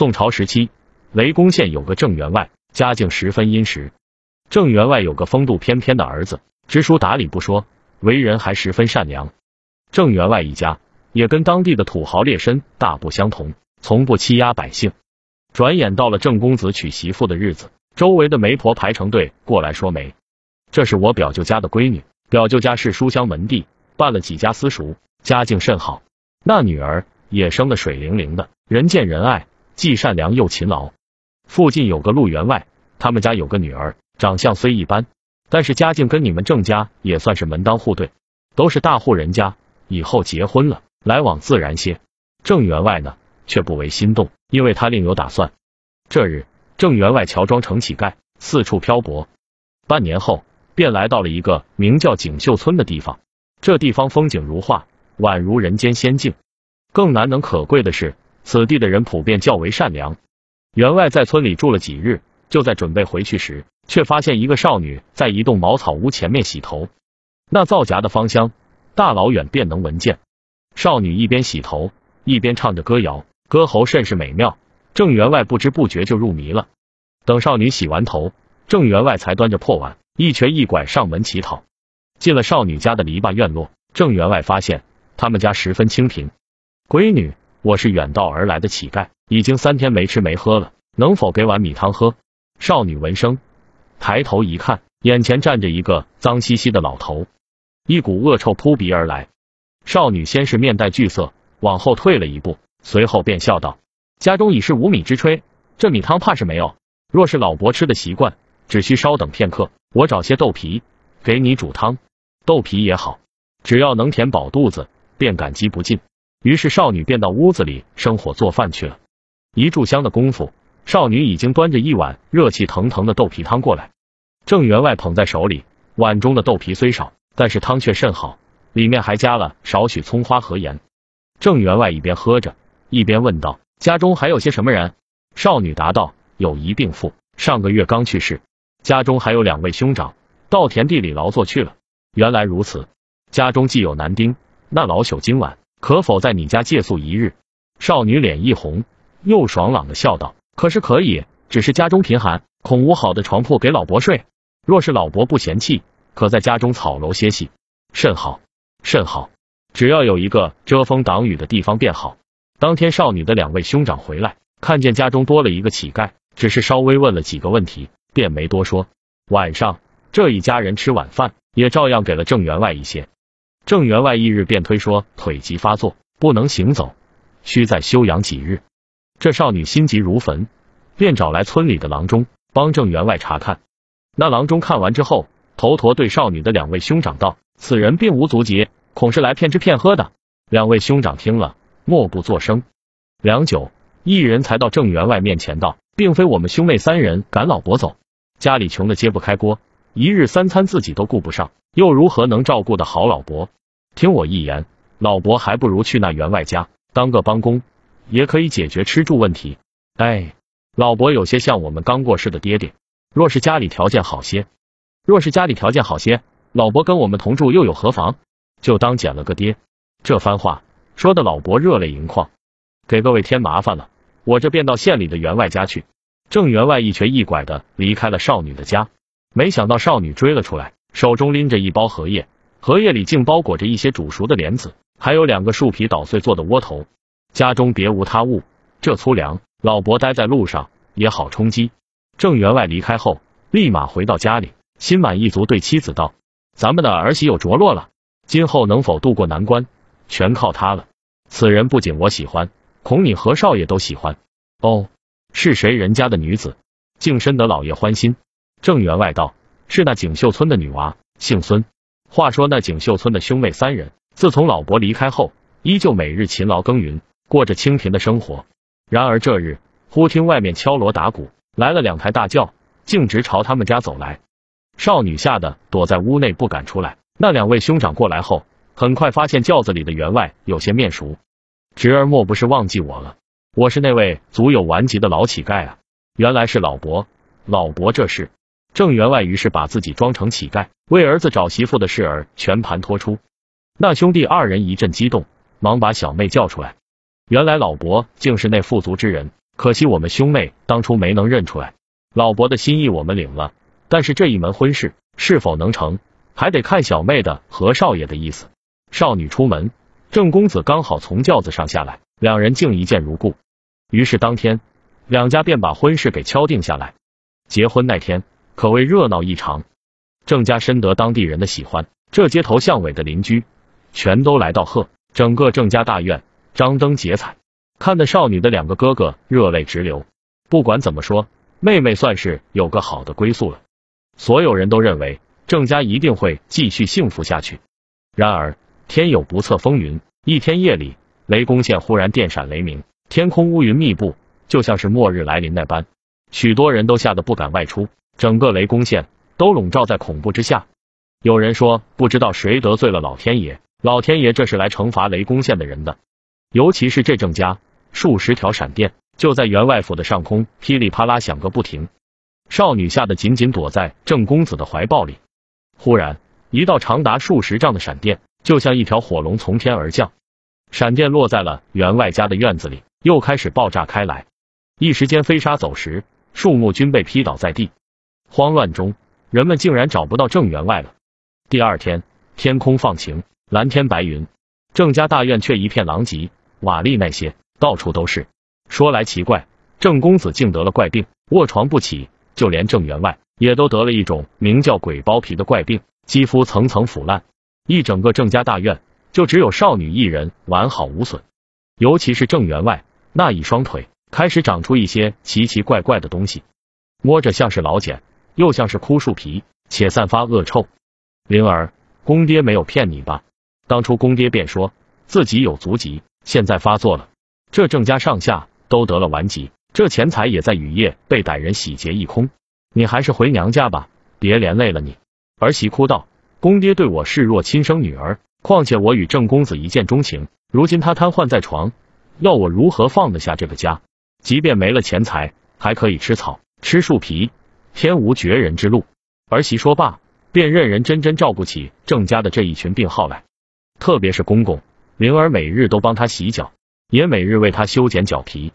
宋朝时期，雷公县有个郑员外，家境十分殷实。郑员外有个风度翩翩的儿子，知书达理不说，为人还十分善良。郑员外一家也跟当地的土豪劣绅大不相同，从不欺压百姓。转眼到了郑公子娶媳妇的日子，周围的媒婆排成队过来说媒。这是我表舅家的闺女，表舅家是书香门第，办了几家私塾，家境甚好。那女儿也生得水灵灵的，人见人爱，既善良又勤劳。附近有个陆员外，他们家有个女儿，长相虽一般，但是家境跟你们郑家也算是门当户对，都是大户人家，以后结婚了，来往自然些。郑员外呢，却不为心动。因为他另有打算。这日，郑员外乔装成乞丐，四处漂泊。半年后，便来到了一个名叫锦绣村的地方。这地方风景如画，宛如人间仙境。更难能可贵的是，此地的人普遍较为善良。员外在村里住了几日，就在准备回去时，却发现一个少女在一栋茅草屋前面洗头。那皂荚的芳香，大老远便能闻见。少女一边洗头，一边唱着歌谣。歌喉甚是美妙，郑员外不知不觉就入迷了。等少女洗完头，郑员外才端着破碗，一瘸一拐上门乞讨。进了少女家的篱笆院落，郑员外发现他们家十分清贫。闺女，我是远道而来的乞丐，已经三天没吃没喝了，能否给碗米汤喝？少女闻声，抬头一看，眼前站着一个脏兮兮的老头，一股恶臭扑鼻而来。少女先是面带惧色，往后退了一步。随后便笑道：“家中已是无米之炊，这米汤怕是没有。若是老伯吃的习惯，只需稍等片刻，我找些豆皮给你煮汤。豆皮也好，只要能填饱肚子，便感激不尽。”于是少女便到屋子里生火做饭去了。一炷香的功夫，少女已经端着一碗热气腾腾的豆皮汤过来。郑员外捧在手里，碗中的豆皮虽少，但是汤却甚好，里面还加了少许葱花和盐。郑员外一边喝着。一边问道：“家中还有些什么人？”少女答道：“有一病妇，上个月刚去世。家中还有两位兄长，到田地里劳作去了。”原来如此，家中既有男丁，那老朽今晚可否在你家借宿一日？少女脸一红，又爽朗的笑道：“可是可以，只是家中贫寒，恐无好的床铺给老伯睡。若是老伯不嫌弃，可在家中草楼歇息。甚好，甚好，只要有一个遮风挡雨的地方便好。”当天少女的两位兄长回来，看见家中多了一个乞丐，只是稍微问了几个问题，便没多说。晚上，这一家人吃晚饭，也照样给了郑员外一些。郑员外一日便推说腿疾发作，不能行走，需再休养几日。这少女心急如焚，便找来村里的郎中帮郑员外查看。那郎中看完之后，头陀对少女的两位兄长道：“此人并无足疾，恐是来骗吃骗喝的。”两位兄长听了。默不作声，良久，一人才到郑员外面前道：“并非我们兄妹三人赶老伯走，家里穷的揭不开锅，一日三餐自己都顾不上，又如何能照顾得好老伯？听我一言，老伯还不如去那员外家当个帮工，也可以解决吃住问题。哎，老伯有些像我们刚过世的爹爹，若是家里条件好些，若是家里条件好些，老伯跟我们同住又有何妨？就当捡了个爹。”这番话。说的老伯热泪盈眶，给各位添麻烦了，我这便到县里的员外家去。郑员外一瘸一拐的离开了少女的家，没想到少女追了出来，手中拎着一包荷叶，荷叶里竟包裹着一些煮熟的莲子，还有两个树皮捣碎做的窝头。家中别无他物，这粗粮，老伯待在路上也好充饥。郑员外离开后，立马回到家里，心满意足对妻子道：“咱们的儿媳有着落了，今后能否渡过难关，全靠她了。”此人不仅我喜欢，恐你何少爷都喜欢。哦，是谁人家的女子，竟深得老爷欢心？郑员外道：是那锦绣村的女娃，姓孙。话说那锦绣村的兄妹三人，自从老伯离开后，依旧每日勤劳耕耘，过着清贫的生活。然而这日，忽听外面敲锣打鼓，来了两台大轿，径直朝他们家走来。少女吓得躲在屋内不敢出来。那两位兄长过来后。很快发现轿子里的员外有些面熟，侄儿莫不是忘记我了？我是那位足有顽疾的老乞丐啊！原来是老伯，老伯这是郑员外，于是把自己装成乞丐，为儿子找媳妇的事儿全盘托出。那兄弟二人一阵激动，忙把小妹叫出来。原来老伯竟是那富足之人，可惜我们兄妹当初没能认出来，老伯的心意我们领了，但是这一门婚事是否能成，还得看小妹的和少爷的意思。少女出门，郑公子刚好从轿子上下来，两人竟一见如故。于是当天，两家便把婚事给敲定下来。结婚那天可谓热闹异常，郑家深得当地人的喜欢，这街头巷尾的邻居全都来到贺，整个郑家大院张灯结彩。看得少女的两个哥哥热泪直流。不管怎么说，妹妹算是有个好的归宿了。所有人都认为郑家一定会继续幸福下去。然而天有不测风云，一天夜里，雷公县忽然电闪雷鸣，天空乌云密布，就像是末日来临那般。许多人都吓得不敢外出，整个雷公县都笼罩在恐怖之下。有人说，不知道谁得罪了老天爷，老天爷这是来惩罚雷公县的人的，尤其是这郑家。数十条闪电就在员外府的上空噼里啪啦响个不停，少女吓得紧紧躲在郑公子的怀抱里。忽然，一道长达数十丈的闪电就像一条火龙从天而降，闪电落在了员外家的院子里，又开始爆炸开来，一时间飞沙走石，树木均被劈倒在地。慌乱中，人们竟然找不到郑员外了。第二天，天空放晴，蓝天白云，郑家大院却一片狼藉，瓦砾那些。到处都是。说来奇怪，郑公子竟得了怪病，卧床不起，就连郑员外也都得了一种名叫鬼包皮的怪病，肌肤层层腐烂。一整个郑家大院，就只有少女一人完好无损。尤其是郑员外那一双腿，开始长出一些奇奇怪怪的东西，摸着像是老茧，又像是枯树皮，且散发恶臭。灵儿，公爹没有骗你吧？当初公爹便说自己有足疾，现在发作了。这郑家上下都得了顽疾，这钱财也在雨夜被歹人洗劫一空。你还是回娘家吧，别连累了你。儿媳哭道：“公爹对我视若亲生女儿，况且我与郑公子一见钟情，如今他瘫痪在床，要我如何放得下这个家？即便没了钱财，还可以吃草吃树皮，天无绝人之路。”儿媳说罢，便认认真真照顾起郑家的这一群病号来，特别是公公灵儿，每日都帮他洗脚。也每日为他修剪脚皮。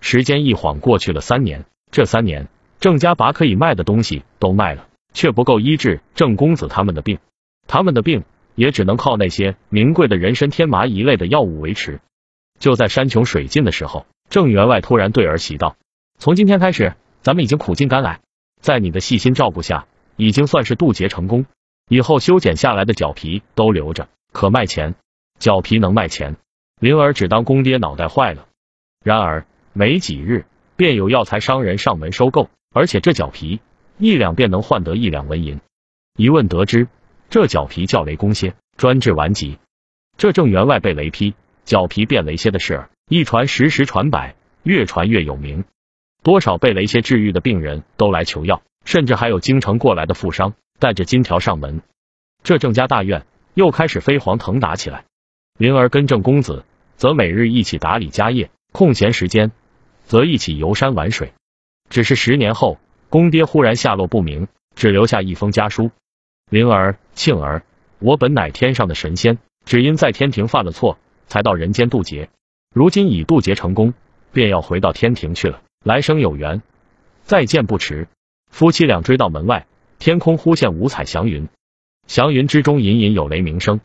时间一晃过去了三年，这三年郑家把可以卖的东西都卖了，却不够医治郑公子他们的病。他们的病也只能靠那些名贵的人参、天麻一类的药物维持。就在山穷水尽的时候，郑员外突然对儿媳道：“从今天开始，咱们已经苦尽甘来，在你的细心照顾下，已经算是渡劫成功。以后修剪下来的脚皮都留着，可卖钱。脚皮能卖钱。”灵儿只当公爹脑袋坏了。然而没几日，便有药材商人上门收购，而且这脚皮一两便能换得一两纹银。一问得知，这脚皮叫雷公蝎，专治顽疾。这郑员外被雷劈，脚皮变雷蝎的事儿，一传十，十传百，越传越有名。多少被雷蝎治愈的病人都来求药，甚至还有京城过来的富商带着金条上门。这郑家大院又开始飞黄腾达起来。灵儿跟郑公子。则每日一起打理家业，空闲时间则一起游山玩水。只是十年后，公爹忽然下落不明，只留下一封家书：“灵儿、庆儿，我本乃天上的神仙，只因在天庭犯了错，才到人间渡劫。如今已渡劫成功，便要回到天庭去了。来生有缘，再见不迟。”夫妻俩追到门外，天空忽现五彩祥云，祥云之中隐隐有雷鸣声。